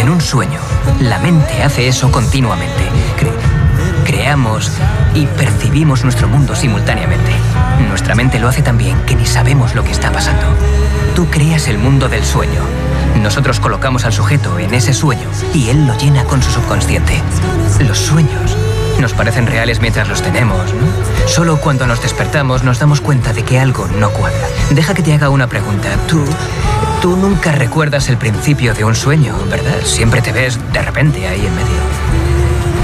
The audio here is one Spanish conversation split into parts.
En un sueño, la mente hace eso continuamente. Cre- creamos y percibimos nuestro mundo simultáneamente. Nuestra mente lo hace tan bien que ni sabemos lo que está pasando. Tú creas el mundo del sueño. Nosotros colocamos al sujeto en ese sueño y él lo llena con su subconsciente. Los sueños nos parecen reales mientras los tenemos, ¿no? Solo cuando nos despertamos nos damos cuenta de que algo no cuadra. Deja que te haga una pregunta. Tú, tú nunca recuerdas el principio de un sueño, ¿verdad? Siempre te ves de repente ahí en medio.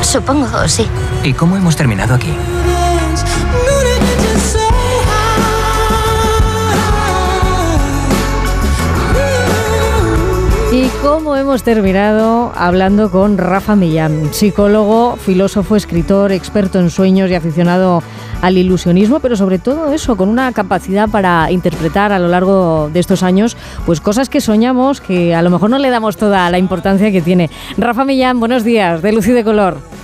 Supongo, sí. ¿Y cómo hemos terminado aquí? ¿Y cómo hemos terminado hablando con Rafa Millán, psicólogo, filósofo, escritor, experto en sueños y aficionado al ilusionismo, pero sobre todo eso, con una capacidad para interpretar a lo largo de estos años, pues cosas que soñamos que a lo mejor no le damos toda la importancia que tiene. Rafa Millán, buenos días, de Luz de Color.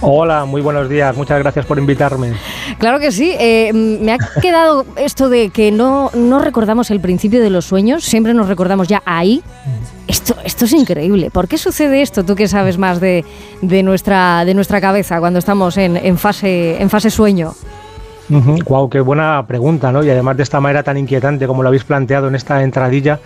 Hola, muy buenos días. Muchas gracias por invitarme. Claro que sí. eh, me ha quedado esto de que no, no recordamos el principio de los sueños, siempre nos recordamos ya ahí. Esto, esto es increíble. ¿Por qué sucede esto? Tú que sabes más de, de nuestra, de nuestra cabeza cuando estamos en, en fase, en fase sueño. Wow, qué buena pregunta, ¿no? Y además de esta manera tan inquietante como lo habéis planteado en esta entradilla,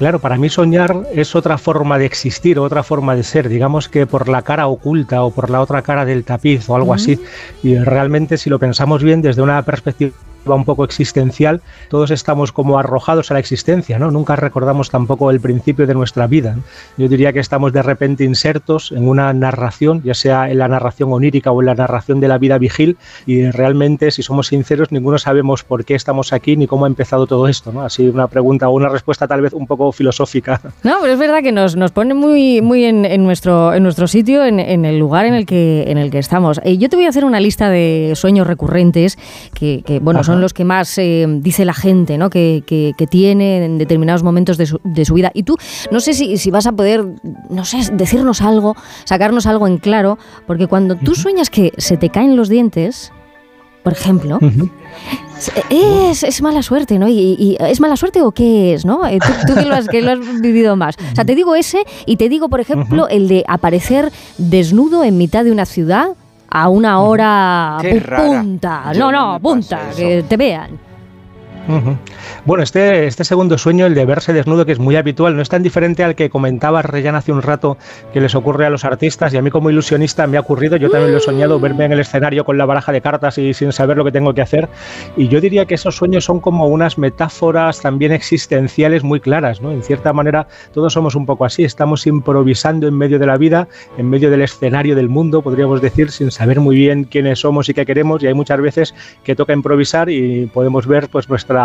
Claro, para mí soñar es otra forma de existir, otra forma de ser, digamos que por la cara oculta o por la otra cara del tapiz o algo así. Y realmente si lo pensamos bien desde una perspectiva un poco existencial, todos estamos como arrojados a la existencia, ¿no? Nunca recordamos tampoco el principio de nuestra vida. Yo diría que estamos de repente insertos en una narración, ya sea en la narración onírica o en la narración de la vida vigil, y realmente, si somos sinceros, ninguno sabemos por qué estamos aquí ni cómo ha empezado todo esto, ¿no? Así una pregunta o una respuesta tal vez un poco filosófica. No, pero es verdad que nos, nos pone muy, muy en, en nuestro, en nuestro sitio, en, en, el lugar en el que, en el que estamos. Eh, yo te voy a hacer una lista de sueños recurrentes que, que bueno, Ajá. Son los que más eh, dice la gente, ¿no? Que, que, que, tiene en determinados momentos de su, de su, vida. Y tú, no sé si, si vas a poder, no sé, decirnos algo, sacarnos algo en claro, porque cuando tú sueñas que se te caen los dientes, por ejemplo, uh -huh. es, es, mala suerte, ¿no? Y, y, ¿Es mala suerte o qué es, no? Eh, Tú, tú que, lo has, que, lo has, vivido más. O sea, te digo ese y te digo, por ejemplo, uh -huh. el de aparecer desnudo en mitad de una ciudad a una hora punta. No, no, punta, que te vean. Bueno, este, este segundo sueño, el de verse desnudo, que es muy habitual, no es tan diferente al que comentaba Reyan hace un rato que les ocurre a los artistas y a mí como ilusionista me ha ocurrido, yo también lo he soñado, verme en el escenario con la baraja de cartas y sin saber lo que tengo que hacer y yo diría que esos sueños son como unas metáforas también existenciales muy claras, ¿no? En cierta manera todos somos un poco así, estamos improvisando en medio de la vida, en medio del escenario del mundo, podríamos decir, sin saber muy bien quiénes somos y qué queremos y hay muchas veces que toca improvisar y podemos ver pues nuestra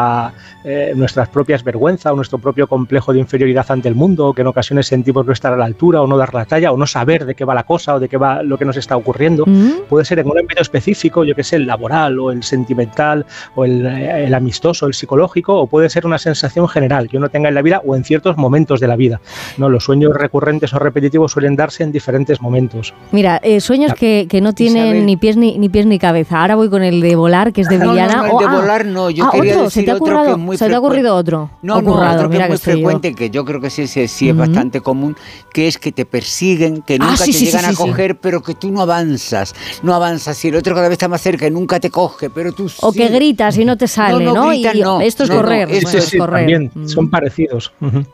eh, nuestras propias vergüenzas o nuestro propio complejo de inferioridad ante el mundo, o que en ocasiones sentimos no estar a la altura o no dar la talla o no saber de qué va la cosa o de qué va lo que nos está ocurriendo. Mm -hmm. Puede ser en un ámbito específico, yo que sé, el laboral o el sentimental o el, el, amistoso, el psicológico, o puede ser una sensación general que uno tenga en la vida o en ciertos momentos de la vida. No, los sueños recurrentes o repetitivos suelen darse en diferentes momentos. Mira, eh, sueños que, que, no tienen ni pies ni, ni, pies ni cabeza. Ahora voy con el de volar, que es de Villana. No, no, el de oh, volar no, yo ah, quería otro, decir ¿se te ha ocurrido, otro que es muy ¿Se te ha ocurrido otro? No, Ocurrado, no, otro que mira es muy que frecuente, que yo creo que sí, sí, sí es uh -huh. bastante común, que es que te persiguen, que nunca ah, sí, te sí, llegan sí, a coger, pero que tú no avanzas, no avanzas, y el otro cada vez está más cerca y nunca te coge, pero tú O sí. que gritas y no te sale, no, ¿no? Gritas, y, no. esto es no, correr, esto es sí, correr. También, Mm. son parecidos. Uh -huh.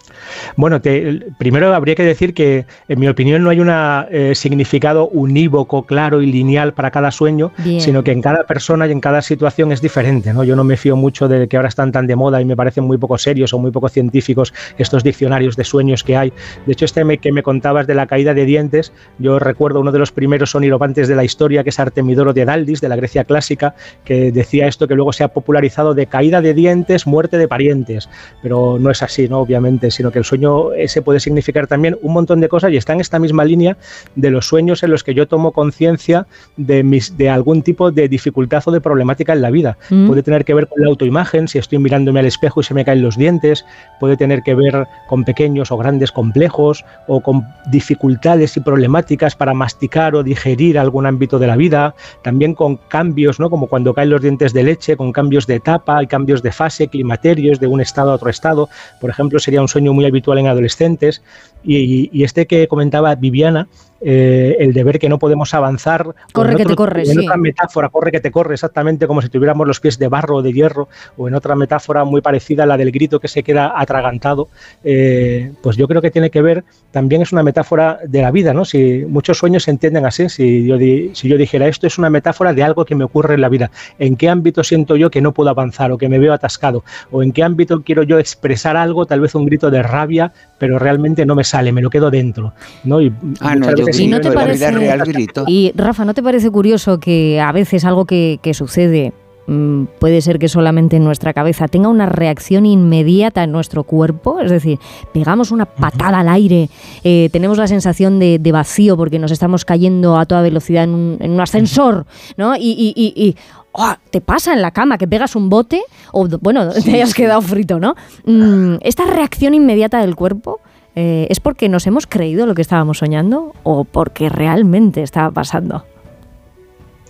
Bueno, te, primero habría que decir que, en mi opinión, no hay un eh, significado unívoco, claro y lineal para cada sueño, Bien. sino que en cada persona y en cada situación es diferente. ¿no? Yo no me fío mucho de que ahora están tan de moda y me parecen muy poco serios o muy poco científicos estos diccionarios de sueños que hay. De hecho, este que me contabas de la caída de dientes, yo recuerdo uno de los primeros soniropantes de la historia, que es Artemidoro de Daldis, de la Grecia clásica, que decía esto que luego se ha popularizado de caída de dientes, muerte de parientes. Pero no es así, ¿no? obviamente, sino que el sueño ese puede significar también un montón de cosas y está en esta misma línea de los sueños en los que yo tomo conciencia de, mis, de algún tipo de dificultad o de problemática en la vida. Mm. Puede tener que ver con la autoimagen, si estoy mirándome al espejo y se me caen los dientes, puede tener que ver con pequeños o grandes complejos o con dificultades y problemáticas para masticar o digerir algún ámbito de la vida, también con cambios, ¿no? como cuando caen los dientes de leche, con cambios de etapa cambios de fase, climaterios de un estado a otro estado, por ejemplo, sería un sueño muy habitual en adolescentes, y, este que comentaba Viviana, eh, el de ver que no podemos avanzar. Corre que te corre, En otra metáfora, corre que te corre, exactamente como si tuviéramos los pies de barro o de hierro, o en otra metáfora muy parecida a la del grito que se queda atragantado, eh, pues yo creo que tiene que ver, también es una metáfora de la vida, ¿no? Si muchos sueños se entienden así, si yo, si yo dijera esto es una metáfora de algo que me ocurre en la vida, ¿en qué ámbito siento yo que no puedo avanzar o que me veo atascado? ¿O en qué ámbito quiero yo expresar algo, tal vez un grito de rabia, pero realmente no me sale, me lo quedo dentro. ¿no? Y ah, no, no te parece, real grito. Y Rafa, ¿no te parece curioso que a veces algo que, sucede mm, puede ser que solamente en nuestra cabeza tenga una reacción inmediata en nuestro cuerpo, es decir, pegamos una patada al aire, eh, tenemos la sensación de, vacío porque nos estamos cayendo a toda velocidad en un, ascensor, ¿no? Y, oh, te pasa en la cama que pegas un bote o, bueno, te hayas quedado frito, ¿no? Mm, esta reacción inmediata del cuerpo eh, ¿Es porque nos hemos creído lo que estábamos soñando o porque realmente estaba pasando?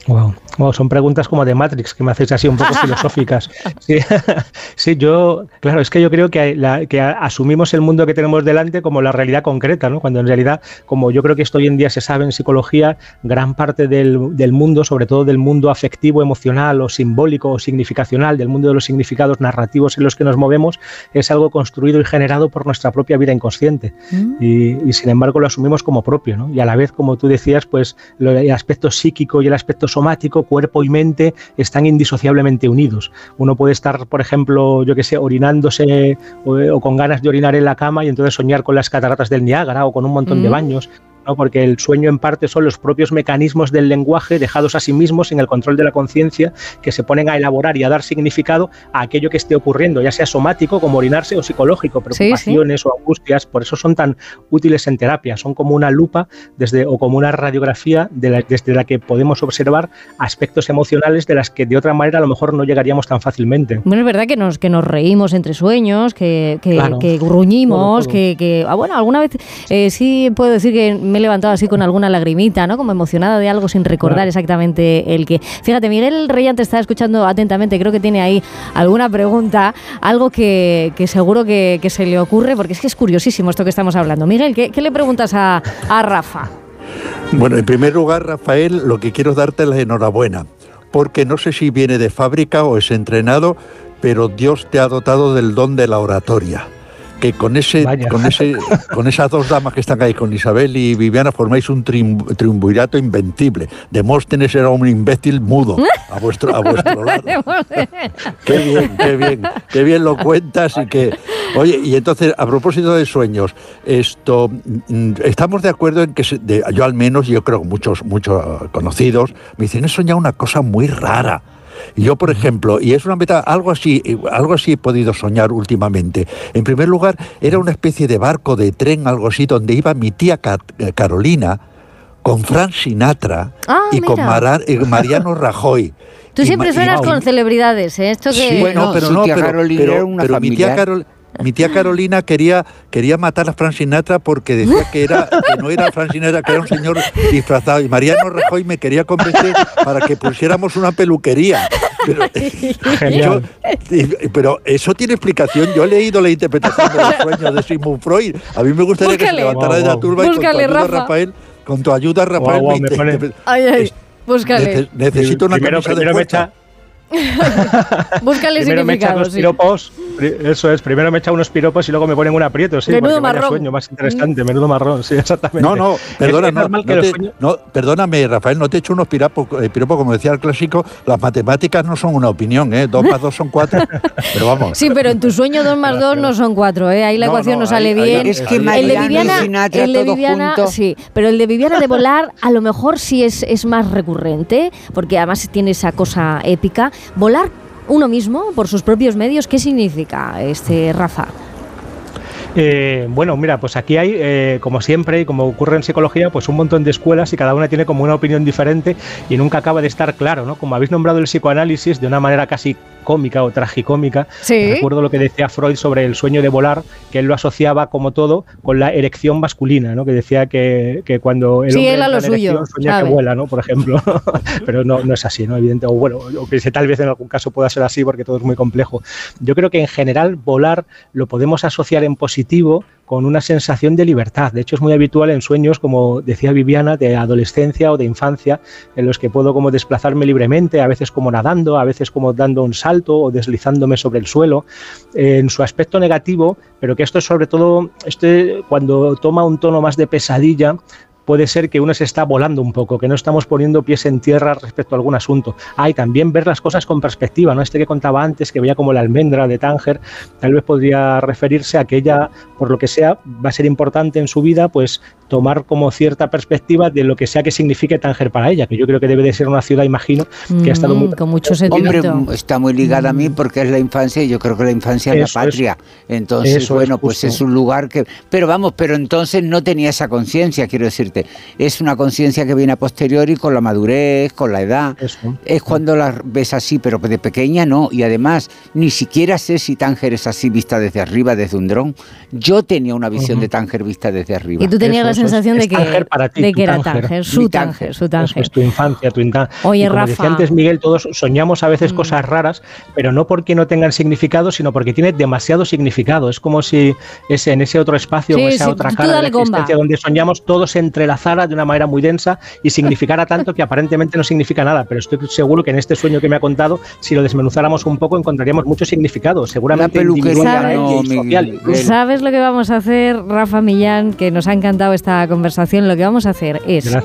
Wow. son preguntas como de Matrix que me hacéis así un poco filosóficas. Sí, yo, claro, es que yo creo que, que, asumimos el mundo que tenemos delante como la realidad concreta, ¿no? cuando en realidad, como yo creo que esto hoy en día se sabe en psicología, gran parte del, del mundo, sobre todo del mundo afectivo, emocional o simbólico o significacional, del mundo de los significados narrativos en los que nos movemos, es algo construido y generado por nuestra propia vida inconsciente. Mm. Y, sin embargo lo asumimos como propio. ¿no? Y a la vez, como tú decías, pues el aspecto psíquico y el aspecto somático, cuerpo y mente, están indisociablemente unidos. Uno puede estar, por ejemplo, yo que sé, orinándose o, con ganas de orinar en la cama y entonces soñar con las cataratas del Niágara o con un montón de mm. Baños porque el sueño en parte son los propios mecanismos del lenguaje dejados a sí mismos sin el control de la conciencia que se ponen a elaborar y a dar significado a aquello que esté ocurriendo, ya sea somático como orinarse o psicológico, preocupaciones o angustias, por eso son tan útiles en terapia, son como una lupa desde, o como una radiografía desde la que podemos observar aspectos emocionales de las que de otra manera a lo mejor no llegaríamos tan fácilmente. Bueno, es verdad que nos, que nos reímos entre sueños, que, que, gruñimos, que, ah, bueno, alguna vez eh, sí puedo decir que me he levantado así con alguna lagrimita, ¿no? Como emocionada de algo sin recordar exactamente el que. Fíjate, Miguel Reyán te está escuchando atentamente, creo que tiene ahí alguna pregunta, algo que, seguro que, se le ocurre, porque es que es curiosísimo esto que estamos hablando. Miguel, ¿qué, le preguntas a, a Rafa? Bueno, en primer lugar, Rafael, lo que quiero darte es la enhorabuena, porque no sé si viene de fábrica o es entrenado, pero Dios te ha dotado del don de la oratoria que con ese, con ese, con esas dos damas que están ahí, con Isabel y Viviana, formáis un triunvirato inventible. Demóstenes era un imbécil mudo a vuestro, a vuestro lado. qué bien, qué bien, qué bien lo cuentas y que. Oye, y entonces, a propósito de sueños, esto mm, estamos de acuerdo en que yo al menos, yo creo que muchos, muchos conocidos, me dicen, he soñado una cosa muy rara yo, por ejemplo, y es una meta, algo así, algo así he podido soñar últimamente. En primer lugar, era una especie de barco, de tren, algo así, donde iba mi tía eh, Carolina con Frank Sinatra ah, y con Mariano Rajoy. Tú siempre suenas con celebridades, ¿eh? Esto que... Sí, bueno, pero no, pero, pero, mi tía Carolina mi tía Carolina quería, quería matar a Frank Sinatra porque decía que, era, que no era Frank Sinatra, que era un señor disfrazado. Y Mariano Rajoy me quería convencer para que pusiéramos una peluquería. Pero, pero eso tiene explicación. Yo he leído la interpretación de los sueños de Sigmund Freud. A mí me gustaría que se levantara de la turba y con tu ayuda, Rafael, con tu ayuda, Rafael, ay, búscale. necesito una primero, camisa de Búscale significados. Eso es, primero me echa unos piropos y luego me ponen un aprieto, sí, menudo marrón. sueño más interesante, menudo marrón, sí, exactamente. No, no, perdona, no, perdóname, Rafael, no te echo unos piropos, eh, piropo, como decía el clásico, las matemáticas no son una opinión, ¿eh? Dos más dos son cuatro, pero vamos. Sí, pero en tu sueño dos más dos no son cuatro, ¿eh? Ahí la ecuación no, sale bien. es que el de Viviana, el de Viviana sí, pero el de Viviana de volar a lo mejor sí es, es más recurrente, porque además tiene esa cosa épica, Volar uno mismo por sus propios medios, ¿qué significa este Rafa? Eh, bueno, mira, pues aquí hay, eh, como siempre y como ocurre en psicología, pues un montón de escuelas y cada una tiene como una opinión diferente y nunca acaba de estar claro, ¿no? Como habéis nombrado el psicoanálisis de una manera casi cómica o tragicómica, recuerdo lo que decía Freud sobre el sueño de volar, que él lo asociaba como todo con la erección masculina, ¿no? Que decía que, cuando el hombre lo suyo, sueña que vuela, ¿no? Por ejemplo, pero no, no es así, ¿no? Evidente, o bueno, o que tal vez en algún caso pueda ser así porque todo es muy complejo. Yo creo que en general volar lo podemos asociar en positivo con una sensación de libertad. De hecho, es muy habitual en sueños, como decía Viviana, de adolescencia o de infancia, en los que puedo como desplazarme libremente, a veces como nadando, a veces como dando un salto o deslizándome sobre el suelo. En su aspecto negativo, pero que esto es sobre todo, este, cuando toma un tono más de pesadilla, puede ser que uno se está volando un poco, que no estamos poniendo pies en tierra respecto a algún asunto. Ah, y también ver las cosas con perspectiva, ¿no? Este que contaba antes, que veía como la almendra de Tánger, tal vez podría referirse a que ella, por lo que sea, va a ser importante en su vida, pues tomar como cierta perspectiva de lo que sea que signifique Tánger para ella, que yo creo que debe de ser una ciudad, imagino, que ha estado muy... Mm, con mucho sentimiento. Hombre, está muy ligada a mí mm. porque es la infancia y yo creo que la infancia es la patria. entonces, bueno, pues es un lugar que... Pero vamos, pero entonces no tenía esa conciencia, quiero decirte. Es una conciencia que viene a posteriori con la madurez, con la edad. Es cuando la ves así, pero de pequeña no. Y además, ni siquiera sé si Tánger es así vista desde arriba, desde un dron. Yo tenía una visión de Tánger vista desde arriba. Y tú tenías la sensación de que, de que era Tánger, su Tánger, su Tánger. Es tu infancia, tu infancia. Oye, como Rafa. Decía antes Miguel, todos soñamos a veces mm. cosas raras, pero no porque no tengan significado, sino porque tiene demasiado significado. Es como si ese, en ese otro espacio o esa otra cara de la existencia donde soñamos, todos entrelazara de una manera muy densa y significara tanto que aparentemente no significa nada. Pero estoy seguro que en este sueño que me ha contado, si lo desmenuzáramos un poco, encontraríamos mucho significado. Seguramente ¿Sabes? ¿Sabes lo que vamos a hacer, Rafa Millán? Que nos ha encantado esta conversación. Lo que vamos a hacer es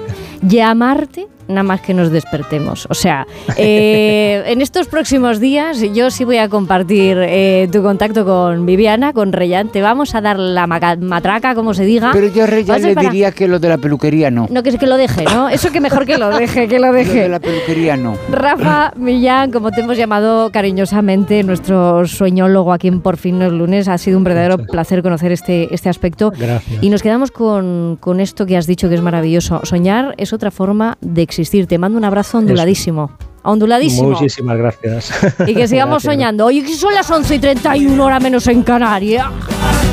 llamarte nada más que nos despertemos. O sea, eh, en estos próximos días yo sí voy a compartir eh, tu contacto con Viviana, con Reyan. Te vamos a dar la matraca, como se diga. Pero yo a Reyan le diría que lo de la peluquería no. No, que es que lo deje, ¿no? Eso que mejor que lo deje, que lo deje. Lo de la peluquería no. Rafa Millán, como te hemos llamado cariñosamente, nuestro sueñólogo aquí en Por fin los lunes, ha sido un verdadero placer conocer este, este aspecto. Gracias. Y nos quedamos con, con esto que has dicho que es maravilloso. Soñar es otra forma de existir. Te mando un abrazo onduladísimo. Onduladísimo. Muchísimas gracias. Y que sigamos soñando. Hoy son las 11 y 31, hora menos en Canarias.